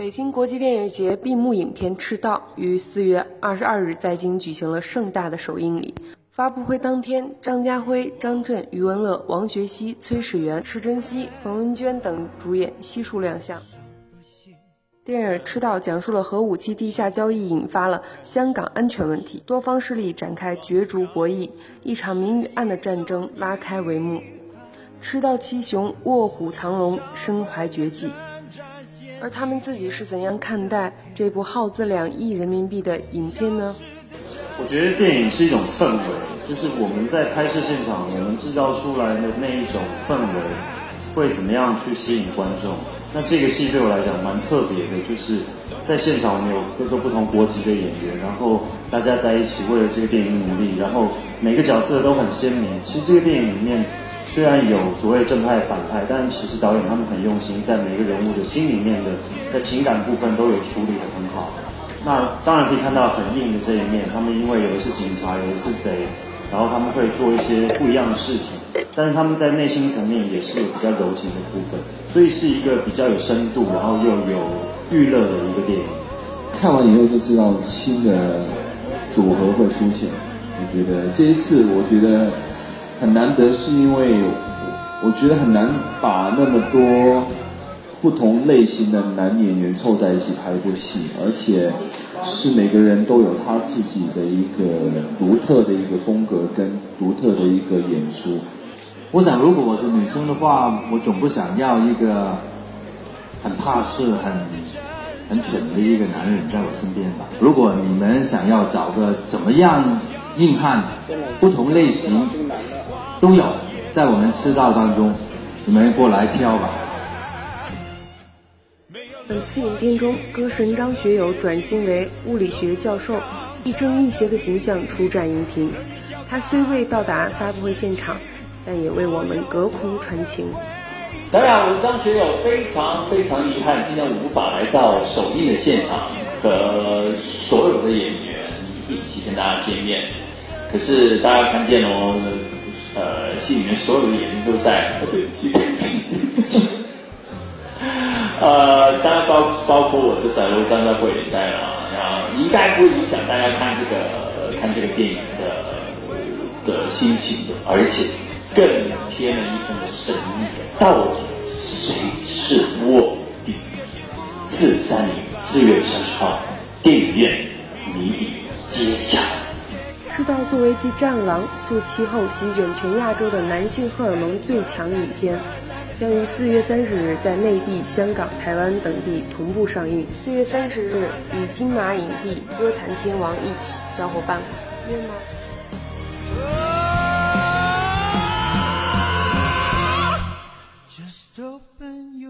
北京国际电影节闭幕影片《赤道》于四月二十二日在京举行了盛大的首映礼。发布会当天，张家辉、张震、余文乐、王学奚、崔始源、池珍熙、冯文娟等主演悉数亮相。电影《赤道》讲述了核武器地下交易引发了香港安全问题，多方势力展开角逐博弈，一场明与暗的战争拉开帷幕。赤道七雄卧虎藏龙，身怀绝技。而他们自己是怎样看待这部耗资两亿人民币的影片呢？我觉得电影是一种氛围，就是我们在拍摄现场，我们制造出来的那一种氛围，会怎么样去吸引观众？那这个戏对我来讲蛮特别的，就是在现场我们有各个不同国籍的演员，然后大家在一起为了这个电影努力，然后每个角色都很鲜明。其实这个电影里面。虽然有所谓正派反派，但其实导演他们很用心，在每个人物的心里面的，在情感部分都有处理的很好。那当然可以看到很硬的这一面，他们因为有的是警察，有的是贼，然后他们会做一些不一样的事情，但是他们在内心层面也是有比较柔情的部分，所以是一个比较有深度，然后又有娱乐的一个电影。看完以后就知道新的组合会出现。我觉得这一次，我觉得。很难得，是因为我觉得很难把那么多不同类型的男演员凑在一起拍一部戏，而且是每个人都有他自己的一个独特的一个风格跟独特的一个演出。我想，如果我是女生的话，我总不想要一个很怕事、很很蠢的一个男人在我身边吧。如果你们想要找个怎么样硬汉，不同类型。都有在我们赤道当中，你们过来挑吧。本次影片中，歌神张学友转型为物理学教授，亦正亦邪的形象出战荧屏。他虽未到达发布会现场，但也为我们隔空传情。大家好，我是张学友，非常非常遗憾，今天无法来到首映的现场，和所有的演员一起跟大家见面。可是大家看见哦。戏里面所有的演员都在，对不起，对不起。呃，当然包包括我的小罗张家辉也在了，然后应该不影响大家看这个看这个电影的的心情的，而且更添了一份的神秘感。到底谁是卧底？四三零四月三十号，电影院谜底揭晓。知道作为继《战狼》速七后席卷全亚洲的男性荷尔蒙最强影片，将于四月三十日在内地、香港、台湾等地同步上映。四月三十日与金马影帝、歌坛天王一起，小伙伴约吗？Just open your